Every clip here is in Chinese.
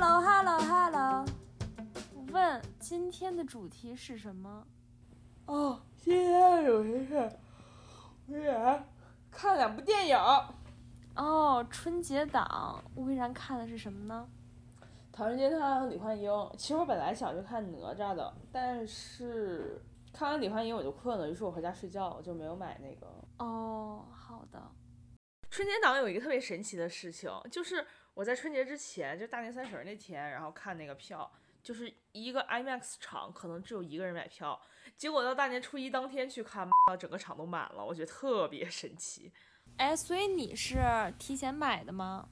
Hello Hello Hello，问今天的主题是什么？哦，今天有一事，微然看两部电影，《哦，春节档，微然看的是什么呢？唐人街探案》和《李焕英》。其实我本来想去看哪吒的，但是看完《李焕英》我就困了，于是我回家睡觉，我就没有买那个。哦，好的。春节档有一个特别神奇的事情，就是我在春节之前，就大年三十那天，然后看那个票，就是一个 IMAX 场可能只有一个人买票，结果到大年初一当天去看，整个场都满了，我觉得特别神奇。哎，所以你是提前买的吗？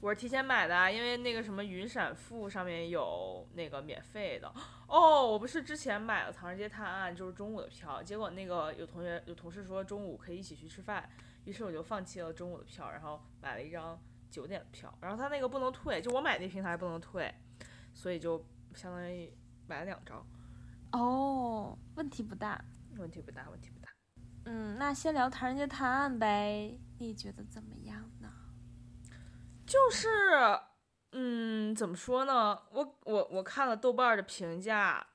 我是提前买的，因为那个什么云闪付上面有那个免费的。哦，我不是之前买了《唐人街探案》，就是中午的票，结果那个有同学有同事说中午可以一起去吃饭，于是我就放弃了中午的票，然后买了一张九点的票。然后他那个不能退，就我买那平台不能退，所以就相当于买了两张。哦，问题不大，问题不大，问题不大。嗯，那先聊《唐人街探案》呗，你觉得怎么样呢？就是，嗯，怎么说呢？我我我看了豆瓣的评价，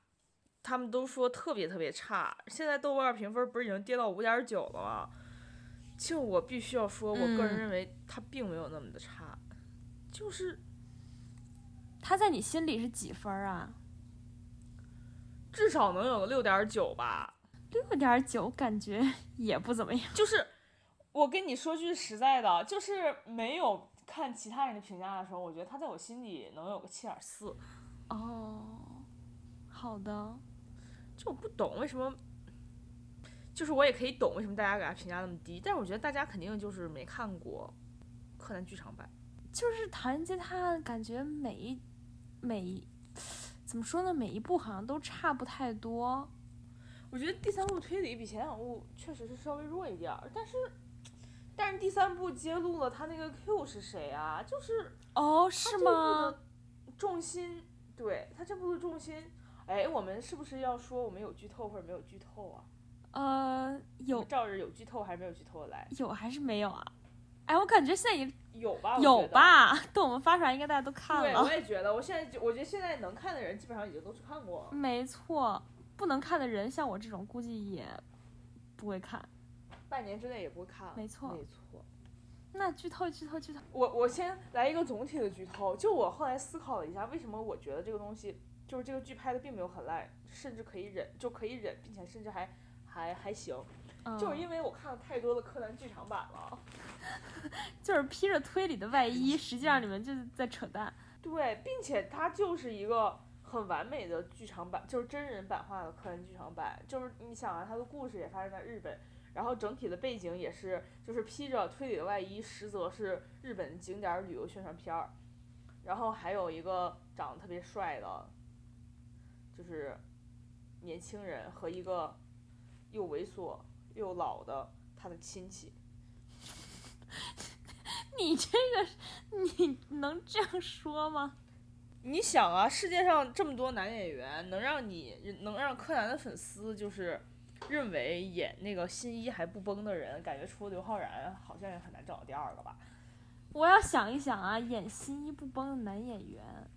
他们都说特别特别差。现在豆瓣评分不是已经跌到五点九了吗？就我必须要说，我个人认为他并没有那么的差，就是他在你心里是几分啊？至少能有个六点九吧。六点九感觉 也不怎么样。就是我跟你说句实在的，就是没有。看其他人的评价的时候，我觉得他在我心里能有个七点四。哦，好的。就我不懂为什么，就是我也可以懂为什么大家给他评价那么低，但是我觉得大家肯定就是没看过柯南剧场版。就是《唐人街探案》，感觉每一每一怎么说呢？每一部好像都差不太多。我觉得第三部推理比前两部确实是稍微弱一点儿，但是。但是第三部揭露了他那个 Q 是谁啊？就是哦，是吗？重心对他这部的重心，哎，我们是不是要说我们有剧透或者没有剧透啊？呃，有照着有剧透还是没有剧透的来？有还是没有啊？哎，我感觉现在也有吧？有吧？等我们发出来，应该大家都看了。对，我也觉得。我现在我觉得现在能看的人基本上已经都去看过。没错，不能看的人像我这种估计也不会看。半年之内也不会看，没错，没错。那剧透，剧透，剧透。我我先来一个总体的剧透。就我后来思考了一下，为什么我觉得这个东西，就是这个剧拍的并没有很烂，甚至可以忍，就可以忍，并且甚至还还还行。就是因为我看了太多的柯南剧场版了。就是披着推理的外衣，实际上你们就是在扯淡。对，并且它就是一个很完美的剧场版，就是真人版化的柯南剧场版。就是你想啊，它的故事也发生在日本。然后整体的背景也是，就是披着推理的外衣，实则是日本景点旅游宣传片儿。然后还有一个长得特别帅的，就是年轻人和一个又猥琐又老的他的亲戚。你这个你能这样说吗？你想啊，世界上这么多男演员，能让你能让柯南的粉丝就是。认为演那个新一还不崩的人，感觉除了刘昊然，好像也很难找到第二个吧。我要想一想啊，演新一不崩的男演员。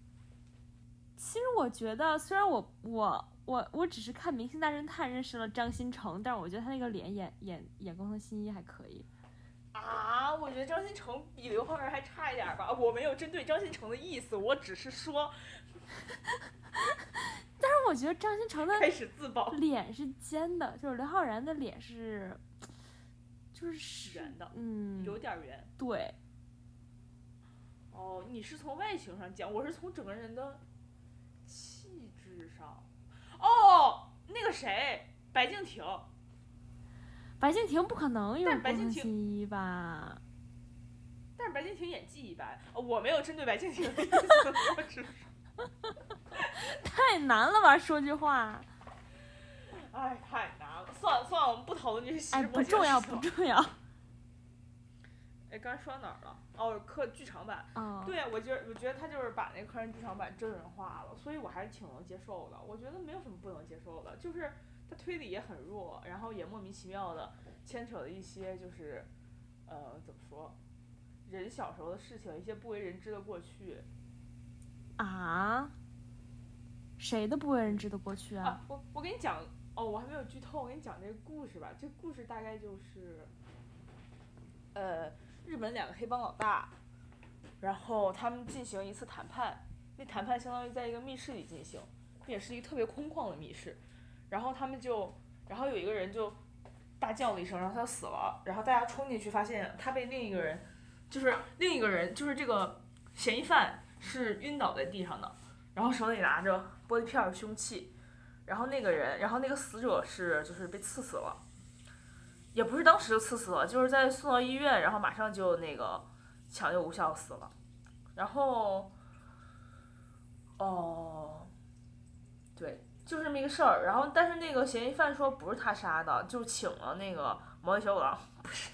其实我觉得，虽然我我我我只是看《明星大侦探》认识了张新成，但是我觉得他那个脸演演演工藤新一还可以。啊，我觉得张新成比刘昊然还差一点吧。我没有针对张新成的意思，我只是说。但是我觉得张新成的开始自爆脸是尖的，就是刘昊然的脸是，就是圆的，嗯，有点圆。对。哦，你是从外形上讲，我是从整个人的。哦，那个谁，白敬亭。白敬亭不可能有白敬亭吧？但是白敬亭演技一般。我没有针对白敬亭的意思，我只是。太难了吧！说句话。哎，太难了。算了算了，我们不讨论这些细节。哎，不重要，不重要。哎，刚才说到哪儿了？哦，客剧场版。嗯。对，我觉得，我觉得他就是把那客人剧场版真人化了，所以我还是挺能接受的。我觉得没有什么不能接受的，就是他推理也很弱，然后也莫名其妙的牵扯了一些，就是呃，怎么说，人小时候的事情，一些不为人知的过去。啊？谁的不为人知的过去啊？啊，我我给你讲，哦，我还没有剧透，我给你讲这个故事吧。这个故事大概就是，呃，日本两个黑帮老大，然后他们进行一次谈判，那谈判相当于在一个密室里进行，也是一个特别空旷的密室，然后他们就，然后有一个人就大叫了一声，然后他死了，然后大家冲进去发现他被另一个人，就是另一个人，就是这个嫌疑犯是晕倒在地上的，然后手里拿着玻璃片儿凶器。然后那个人，然后那个死者是就是被刺死了，也不是当时就刺死了，就是在送到医院，然后马上就那个抢救无效死了。然后，哦，对，就是这么一个事儿。然后，但是那个嫌疑犯说不是他杀的，就请了那个毛利小五郎，不是，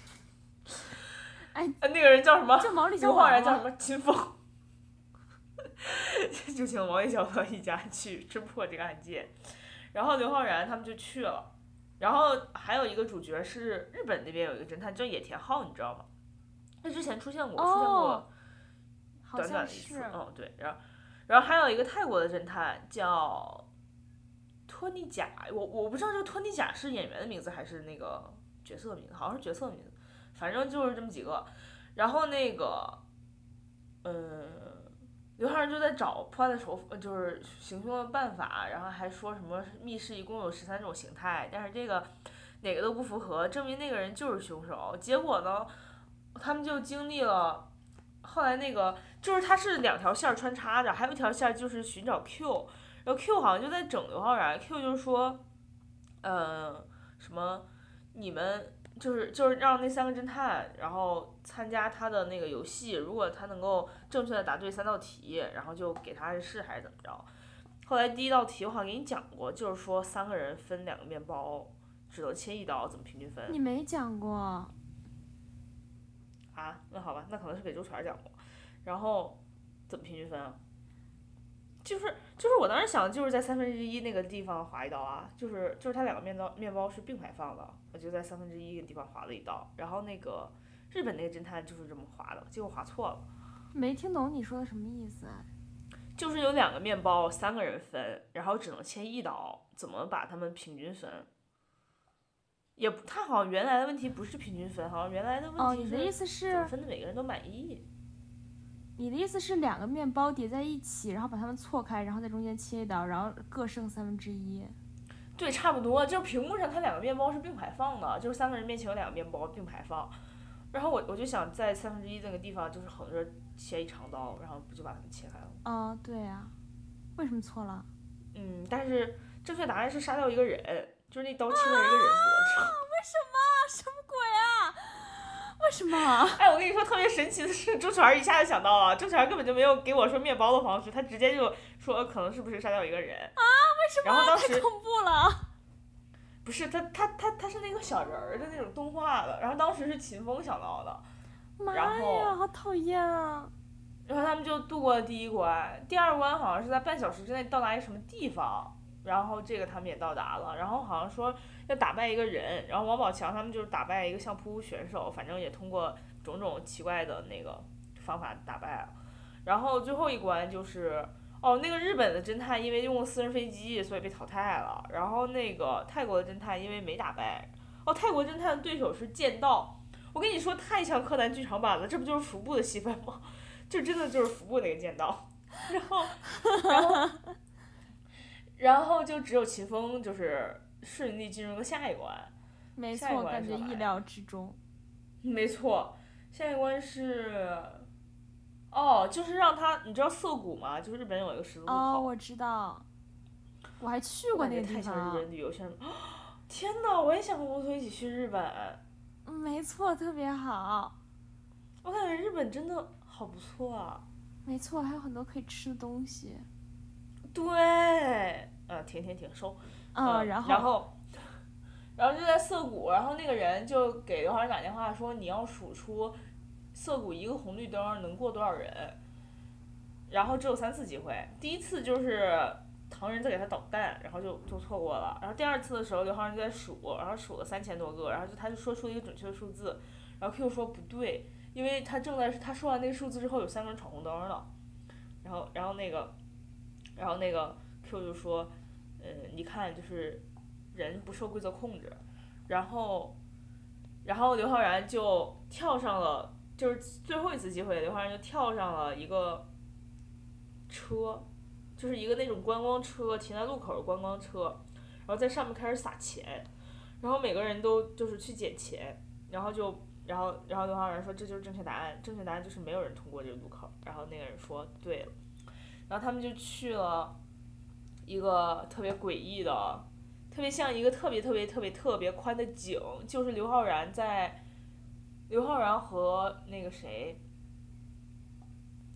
哎呃，那个人叫什么？叫毛利小刘五郎吗？昊然叫什么？秦风。就请毛利小五郎一家去侦破这个案件，然后刘昊然他们就去了，然后还有一个主角是日本那边有一个侦探叫野田昊，你知道吗？他之前出现过，出现过短短像是的一次，嗯对，然后然后还有一个泰国的侦探叫托尼贾，我我不知道这个托尼贾是演员的名字还是那个角色的名字，好像是角色的名字，反正就是这么几个，然后那个，嗯。刘昊然就在找破案的手，就是行凶的办法，然后还说什么密室一共有十三种形态，但是这个哪个都不符合，证明那个人就是凶手。结果呢，他们就经历了，后来那个就是他是两条线穿插着，还有一条线就是寻找 Q，然后 Q 好像就在整刘昊然，Q 就是说，呃，什么你们就是就是让那三个侦探，然后参加他的那个游戏，如果他能够正确的答对三道题，然后就给他暗示还是怎么着。后来第一道题我好像给你讲过，就是说三个人分两个面包，只能切一刀，怎么平均分？你没讲过，啊，那好吧，那可能是给周全讲过。然后怎么平均分啊？就是就是我当时想的就是在三分之一那个地方划一刀啊，就是就是它两个面包面包是并排放的，我就在三分之一的地方划了一刀。然后那个日本那个侦探就是这么划的，结果划错了，没听懂你说的什么意思啊？就是有两个面包，三个人分，然后只能切一刀，怎么把它们平均分？也不，他好像原来的问题不是平均分，好像原来的哦，问题是你的意思是，分的每个人都满意。你的意思是两个面包叠在一起，然后把它们错开，然后在中间切一刀，然后各剩三分之一。对，差不多，就是屏幕上它两个面包是并排放的，就是三个人面前有两个面包并排放，然后我我就想在三分之一那个地方就是横着切一长刀，然后不就把它们切开了？哦，对啊，为什么错了？嗯，但是正确答案是杀掉一个人，就是那刀切到一个人脖子上。什么鬼啊？为什么？哎，我跟你说，特别神奇的是，周全一下就想到了，周全根本就没有给我说面包的方式，他直接就说可能是不是杀掉一个人啊？为什么？然后当时太恐怖了！不是他他他他是那个小人儿的那种动画的，然后当时是秦风想到的。妈呀，好讨厌啊！然后他们就度过了第一关，第二关好像是在半小时之内到达一个什么地方，然后这个他们也到达了，然后好像说要打败一个人，然后王宝强他们就是打败一个相扑选手，反正也通过种种奇怪的那个方法打败了，然后最后一关就是。哦，那个日本的侦探因为用私人飞机，所以被淘汰了。然后那个泰国的侦探因为没打败，哦，泰国侦探的对手是剑道。我跟你说，太像柯南剧场版了，这不就是服部的戏份吗？就真的就是服部那个剑道，然后，然后，然后就只有秦风就是顺利进入了下一关。没错，感觉意料之中。没错，下一关是，哦，就是让他，你知道涩谷吗？就是日本有一个十字路口，哦，我知道，我还去过那个地方太像日本。旅游线了。天呐，我也想和摩托一起去日本。嗯没错，特别好。我感觉日本真的好不错啊。没错，还有很多可以吃的东西。对，呃，停停停，收。嗯，呃然后然后，然后就在涩谷，然后那个人就给刘昊然打电话说，你要数出涩谷一个红绿灯能过多少人，然后只有三次机会，第一次就是唐人在给他捣蛋，然后就就错过了，然后第二次的时候刘昊然就在数，然后数了三千多个，然后就他就说出了一个准确的数字，然后 Q 说不对，因为他正在他说完那个数字之后有三个人闯红灯了，然后然后那个然后那个 Q 就说，嗯，你看就是人不受规则控制，然后然后刘昊然就跳上了，就是最后一次机会，刘昊然就跳上了一个车，就是一个那种观光车，停在路口的观光车，然后在上面开始撒钱，然后每个人都就是去捡钱，然后就然后然后刘昊然说这就是正确答案，正确答案就是没有人通过这个路口，然后那个人说对了，然后他们就去了一个特别诡异的。特别像一个特别特别特别特别宽的井，就是刘昊然在，刘昊然和那个谁，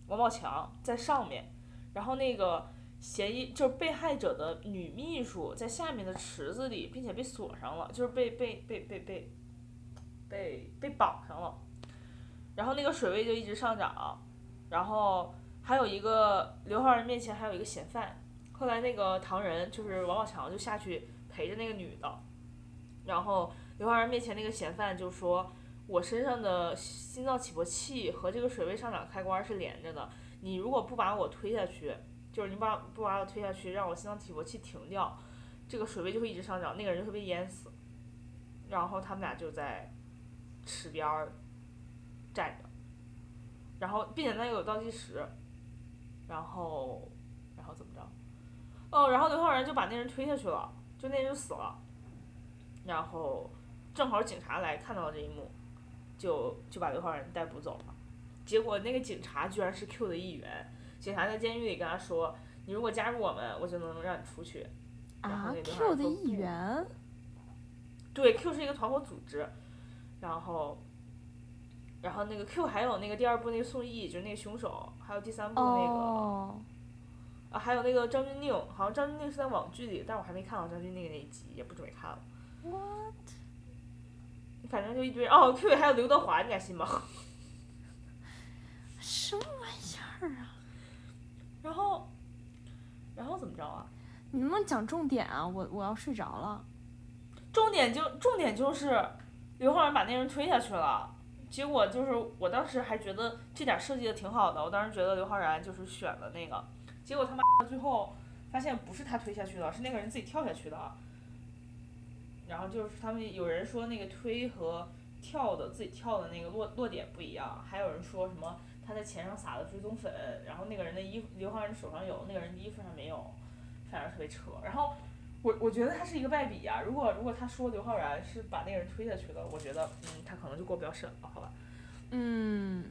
王宝强在上面，然后那个嫌疑就是被害者的女秘书在下面的池子里，并且被锁上了，就是被被被被被被被绑上了，然后那个水位就一直上涨，然后还有一个刘昊然面前还有一个嫌犯，后来那个唐人就是王宝强就下去。陪着那个女的，然后刘昊然面前那个嫌犯就说：“我身上的心脏起搏器和这个水位上涨开关是连着的，你如果不把我推下去，就是你把不把我推下去，让我心脏起搏器停掉，这个水位就会一直上涨，那个人就会被淹死。”然后他们俩就在池边儿站着，然后并且那有倒计时，然后然后怎么着？哦，然后刘昊然就把那人推下去了。就那人就死了，然后正好警察来看到了这一幕，就就把刘昊然逮捕走了。结果那个警察居然是 Q 的一员，警察在监狱里跟他说：“你如果加入我们，我就能让你出去。”啊，Q 的一员。对，Q 是一个团伙组织，然后，然后那个 Q 还有那个第二部那个宋轶，就是那个凶手，还有第三部那个。啊，还有那个张钧甯，好像张钧甯是在网剧里，但我还没看到张钧甯那一集，也不准备看了。What？反正就一堆哦 对还有刘德华，你敢信吗？什么玩意儿啊？然后，然后怎么着啊？你能不能讲重点啊？我我要睡着了。重点就重点就是刘昊然把那人推下去了，结果就是我当时还觉得这点设计的挺好的，我当时觉得刘昊然就是选了那个。结果他妈最后发现不是他推下去的，是那个人自己跳下去的。然后就是他们有人说那个推和跳的自己跳的那个落落点不一样，还有人说什么他在钱上撒了追踪粉，然后那个人的衣服刘昊然手上有，那个人的衣服上没有，反正特别扯。然后我我觉得他是一个败笔呀，如果如果他说刘昊然是把那个人推下去的，我觉得嗯他可能就过不了审了，好吧？嗯，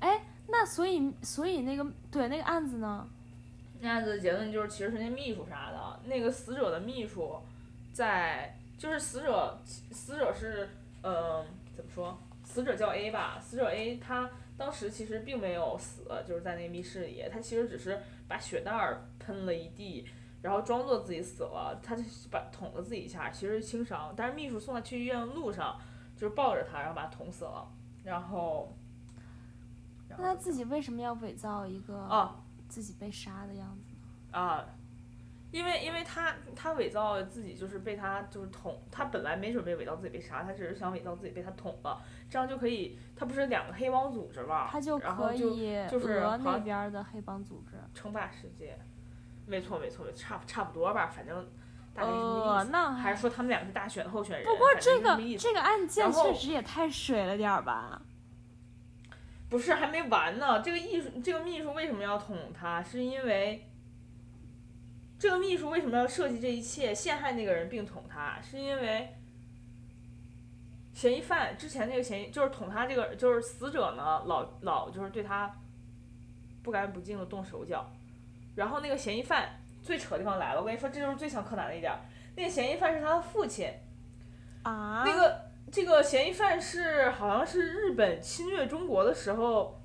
哎，那所以所以那个对那个案子呢？那案子的结论就是，其实是那秘书啥的。那个死者的秘书，在就是死者，死者是，嗯，怎么说？死者叫 A 吧，死者 A 他当时其实并没有死，就是在那个密室里，他其实只是把血袋儿喷了一地，然后装作自己死了，他就把捅了自己一下，其实是轻伤。但是秘书送他去医院的路上，就是抱着他，然后把他捅死了。然后，那他自己为什么要伪造一个？啊。自己被杀的样子呢啊，因为因为他他伪造自己就是被他就是捅，他本来没准备伪造自己被杀，他只是想伪造自己被他捅了，这样就可以，他不是两个黑帮组织嘛，他就可以就是那边的黑帮组织称霸世界，没错没错差差不多吧，反正大概是这意思，还是说他们两个是大选候选人？不过这个这个案件确实也太水了点儿吧。不是还没完呢，这个艺术，这个秘书为什么要捅他？是因为这个秘书为什么要设计这一切，陷害那个人并捅他？是因为嫌疑犯之前那个嫌疑就是捅他这个就是死者呢，老老就是对他不干不净的动手脚，然后那个嫌疑犯最扯的地方来了，我跟你说，这就是最像柯南的一点，那个嫌疑犯是他的父亲，啊，那个。这个嫌疑犯是好像是日本侵略中国的时候，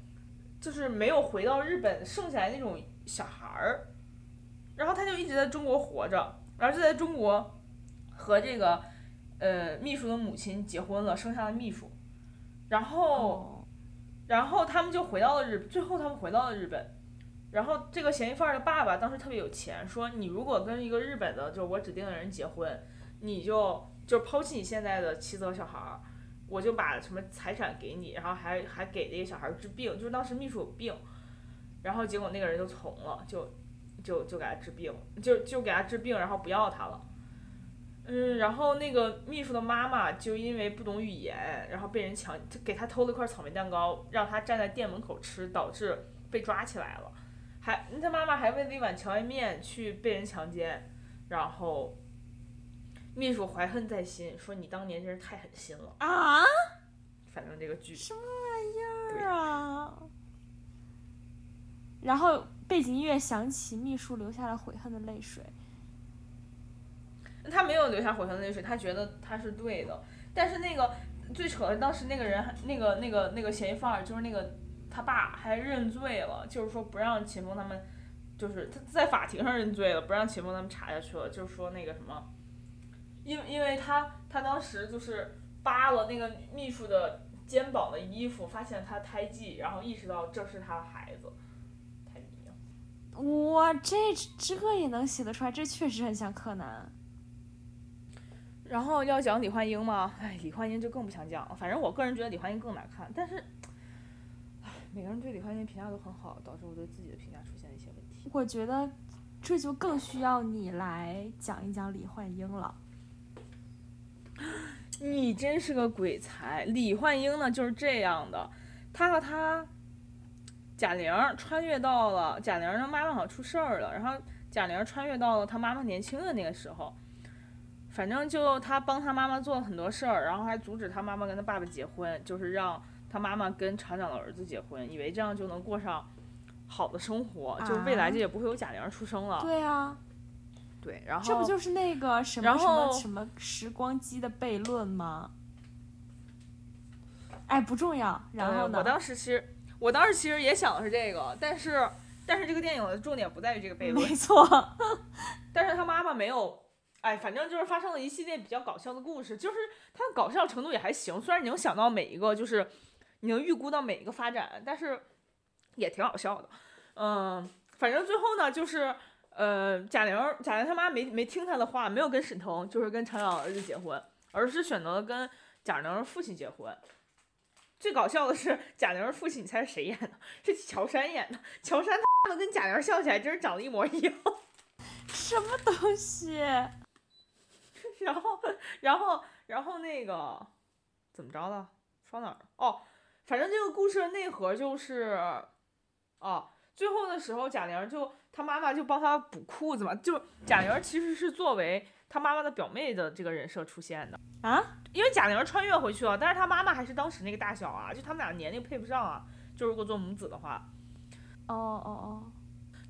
就是没有回到日本剩下来那种小孩儿，然后他就一直在中国活着，然后就在中国和这个呃秘书的母亲结婚了，生下了秘书，然后然后他们就回到了日，最后他们回到了日本，然后这个嫌疑犯的爸爸当时特别有钱，说你如果跟一个日本的，就是我指定的人结婚，你就。就抛弃你现在的妻子和小孩儿，我就把什么财产给你，然后还还给那个小孩儿治病，就是当时秘书有病，然后结果那个人就从了，就就就给他治病，就就给他治病，然后不要他了。嗯，然后那个秘书的妈妈就因为不懂语言，然后被人强，就给他偷了一块草莓蛋糕，让他站在店门口吃，导致被抓起来了。还他妈妈还为了一碗荞麦面去被人强奸，然后秘书怀恨在心，说你当年真是太狠心了。啊？反正这个剧什么玩意儿啊？然后背景音乐响起，秘书流下了悔恨的泪水。他没有流下悔恨的泪水，他觉得他是对的。但是那个最扯的，当时那个人，那个那个那个嫌疑犯，就是那个他爸还认罪了，就是说不让秦风他们，就是他在法庭上认罪了，不让秦风他们查下去了，就是说那个什么，因为因为他他当时就是扒了那个秘书的肩膀的衣服，发现他胎记，然后意识到这是他的孩子，太迷了。哇，这这也能写得出来，这确实很像柯南。然后要讲李焕英吗？哎，李焕英就更不想讲了。反正我个人觉得李焕英更难看，但是，唉，每个人对李焕英评价都很好，导致我对自己的评价出现了一些问题。我觉得这就更需要你来讲一讲李焕英了。你真是个鬼才！李焕英呢就是这样的，她和她贾玲穿越到了贾玲的妈妈好像出事儿了，然后贾玲穿越到了她妈妈年轻的那个时候。反正就她帮她妈妈做了很多事儿，然后还阻止她妈妈跟她爸爸结婚，就是让他妈妈跟厂长的儿子结婚，以为这样就能过上好的生活，就未来就也不会有贾玲出生了。对啊，对，然后这不就是那个什么然什么后什么时光机的悖论吗？哎，不重要。然后呢？呃我当时其实我当时其实也想的是这个，但是但是这个电影的重点不在于这个悖论，没错，但是他妈妈没有。哎，反正就是发生了一系列比较搞笑的故事，就是它的搞笑程度也还行。虽然你能想到每一个，就是你能预估到每一个发展，但是也挺好笑的。嗯，反正最后呢，就是呃，贾玲贾玲他妈没没听他的话，没有跟沈腾就是跟厂长儿子结婚，而是选择了跟贾玲父亲结婚。最搞笑的是，贾玲父亲，你猜是谁演的？是乔杉演的。乔杉他妈跟贾玲笑起来真是长得一模一样。什么东西？然后，然后，然后那个怎么着了？说哪儿了？哦，反正这个故事的内核就是，哦，最后的时候，贾玲就她妈妈就帮她补裤子嘛，就贾玲其实是作为她妈妈的表妹的这个人设出现的啊，因为贾玲穿越回去了，但是她妈妈还是当时那个大小啊，就他们俩年龄配不上啊，就如果做母子的话，哦哦哦，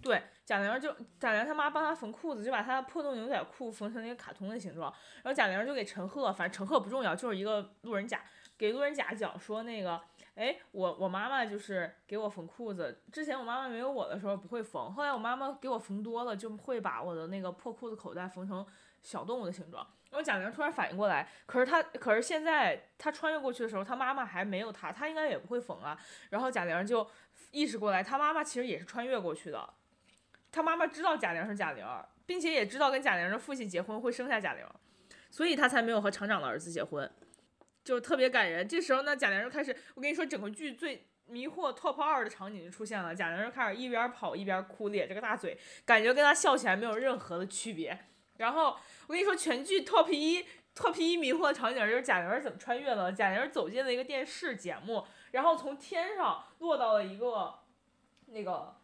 对，贾玲就贾玲他妈帮她缝裤子，就把她的破洞牛仔裤缝成那个卡通的形状。然后贾玲就给陈赫，反正陈赫不重要，就是一个路人甲，给路人甲讲说那个，哎，我我妈妈就是给我缝裤子，之前我妈妈没有我的时候不会缝，后来我妈妈给我缝多了，就会把我的那个破裤子口袋缝成小动物的形状。然后贾玲突然反应过来，可是她，可是现在她穿越过去的时候，她妈妈还没有她，她应该也不会缝啊。然后贾玲就意识过来，她妈妈其实也是穿越过去的。她妈妈知道贾玲是贾玲，并且也知道跟贾玲的父亲结婚会生下贾玲，所以她才没有和厂长的儿子结婚，就特别感人。这时候呢，贾玲就开始，我跟你说，整个剧最迷惑 top 二的场景就出现了，贾玲就开始一边跑一边哭，咧着个大嘴，感觉跟她笑起来没有任何的区别。然后我跟你说，全剧 top 一 top 一迷惑的场景就是贾玲怎么穿越了，贾玲走进了一个电视节目，然后从天上落到了一个那个。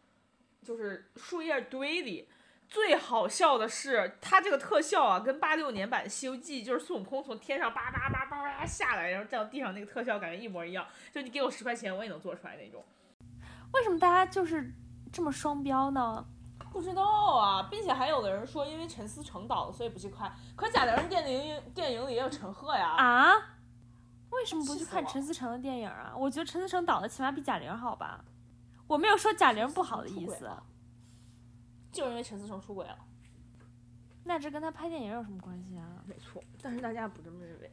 就是树叶堆里。最好笑的是，它这个特效啊，跟八六年版《西游记》就是孙悟空从天上叭叭叭叭叭下来，然后站到地上那个特效，感觉一模一样。就你给我十块钱，我也能做出来那种。为什么大家就是这么双标呢？不知道啊，并且还有的人说，因为陈思诚导的，所以不去看。可贾玲电影电影里也有陈赫呀。啊？为什么不去看陈思诚的电影啊？我觉得陈思诚导的起码比贾玲好吧。我没有说贾玲不好的意思，就是因为陈思诚出轨了。那这跟他拍电影有什么关系啊？没错，但是大家不这么认为。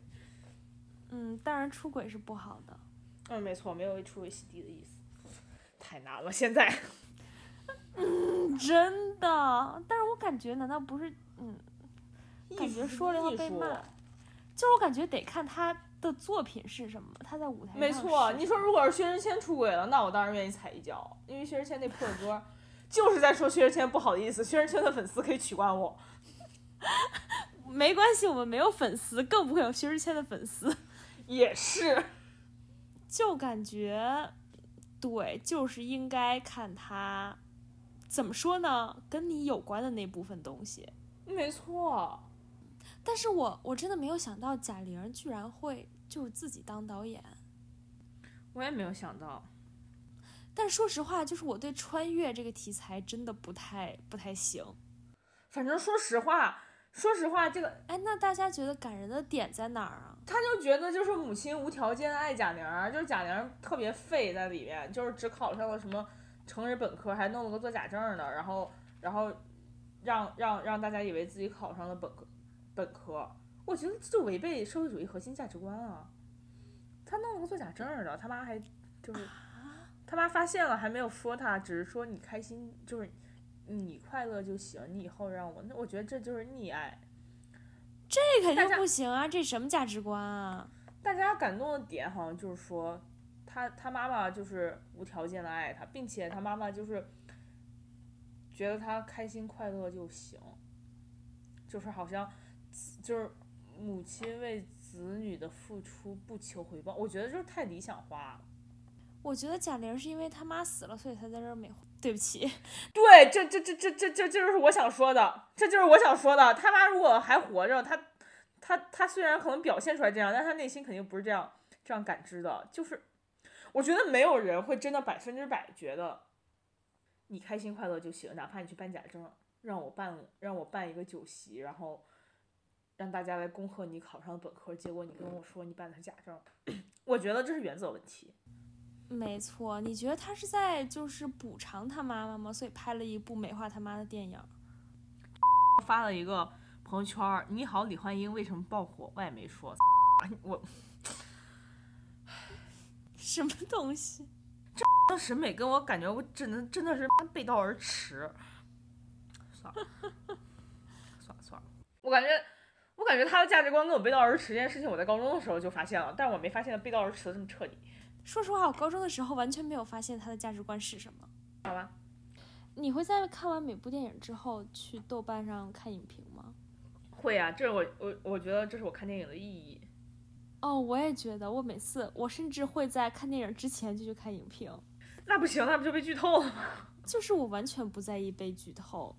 嗯，当然出轨是不好的。嗯，没错，没有为出轨洗地的意思。太难了，现在。嗯真的，但是我感觉难道不是嗯，感觉说了要被骂，就是我感觉得看他的作品是什么，他在舞台上没错，你说如果是薛之谦出轨了，那我当然愿意踩一脚，因为薛之谦那破歌，就是在说薛之谦不好的意思，薛之谦的粉丝可以取关我。没关系，我们没有粉丝，更不会有薛之谦的粉丝。也是，就感觉，对，就是应该看他怎么说呢，跟你有关的那部分东西。没错。但是我我真的没有想到贾玲居然会就是自己当导演。我也没有想到。但说实话，就是我对穿越这个题材真的不太不太行。反正说实话。说实话，这个哎，那大家觉得感人的点在哪儿啊？他就觉得就是母亲无条件爱贾玲，就是贾玲特别废在里面，就是只考上了什么成人本科，还弄了个做假证的，然后然后让让让大家以为自己考上了本科本科。我觉得这就违背社会主义核心价值观啊！他弄了个做假证的，他妈还就是他妈发现了还没有说他，只是说你开心就是。你快乐就行，你以后让我，那我觉得这就是溺爱，这肯定不行啊！这什么价值观啊？大家感动的点好像就是说，他他妈妈就是无条件的爱他，并且他妈妈就是觉得他开心快乐就行，就是好像就是母亲为子女的付出不求回报，我觉得就是太理想化了。我觉得贾玲是因为他妈死了，所以才在这儿美化。对不起，对，这这这这这这这就是我想说的，这就是我想说的。他妈如果还活着，他他他虽然可能表现出来这样，但他内心肯定不是这样这样感知的。就是我觉得没有人会真的百分之百觉得你开心快乐就行，哪怕你去办假证，让我办让我办一个酒席，然后让大家来恭贺你考上本科，结果你跟我说你办的是假证，我觉得这是原则问题。没错，你觉得他是在就是补偿他妈妈吗？所以拍了一部美化他妈的电影。发了一个朋友圈：“你好，李焕英为什么爆火？”我也没说。我 什么东西？这审美跟我感觉，我真的真的是背道而驰。算了，算了算了。我感觉我感觉他的价值观跟我背道而驰这件事情，我在高中的时候就发现了，但我没发现他背道而驰的这么彻底。说实话，我高中的时候完全没有发现他的价值观是什么。好吧，你会在看完每部电影之后去豆瓣上看影评吗？会啊，这是我我我觉得这是我看电影的意义。哦，我也觉得，我每次我甚至会在看电影之前就去看影评。那不行，那不就被剧透了吗？就是我完全不在意被剧透。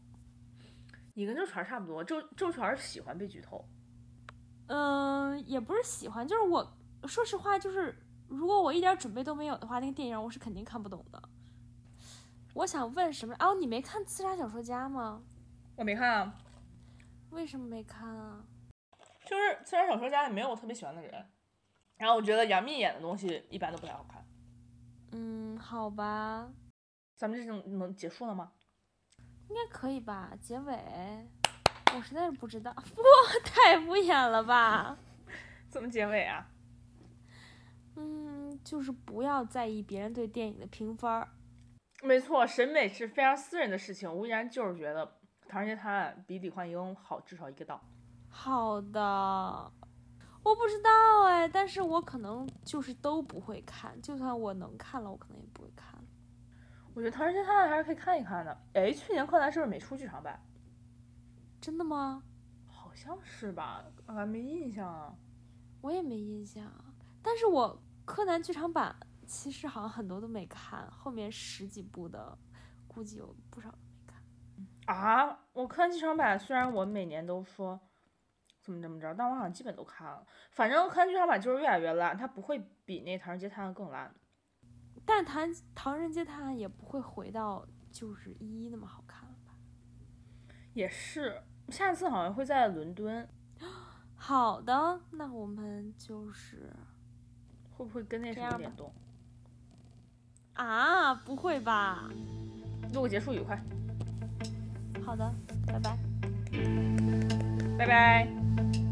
你跟周全差不多，周周全喜欢被剧透。嗯，也不是喜欢，就是我说实话就是。如果我一点准备都没有的话，那个电影我是肯定看不懂的。我想问什么？哦，你没看《刺杀小说家》吗？我没看啊。为什么没看啊？就是《刺杀小说家》里没有我特别喜欢的人，然后我觉得杨幂演的东西一般都不太好看。嗯，好吧。咱们这种能结束了吗？应该可以吧？结尾，我实在是不知道。不，太敷衍了吧？怎么结尾啊？嗯，就是不要在意别人对电影的评分儿。没错，审美是非常私人的事情。我依然就是觉得《唐人街探案》比李焕英好至少一个档。好的，我不知道哎，但是我可能就是都不会看，就算我能看了，我可能也不会看。我觉得《唐人街探案》还是可以看一看的。哎，去年柯南是不是没出剧场版？真的吗？好像是吧，我还没印象啊。我也没印象，但是我。柯南剧场版其实好像很多都没看，后面十几部的估计有不少都没看。啊，我看剧场版，虽然我每年都说怎么怎么着，但我好像基本都看了。反正看剧场版就是越来越烂，它不会比那《唐人街探案》更烂。但《唐唐人街探案》也不会回到就是一那么好看了吧？也是，下次好像会在伦敦。好的，那我们就是。会不会跟那什么联动？啊，不会吧！录个结束愉快。好的，拜拜。拜拜。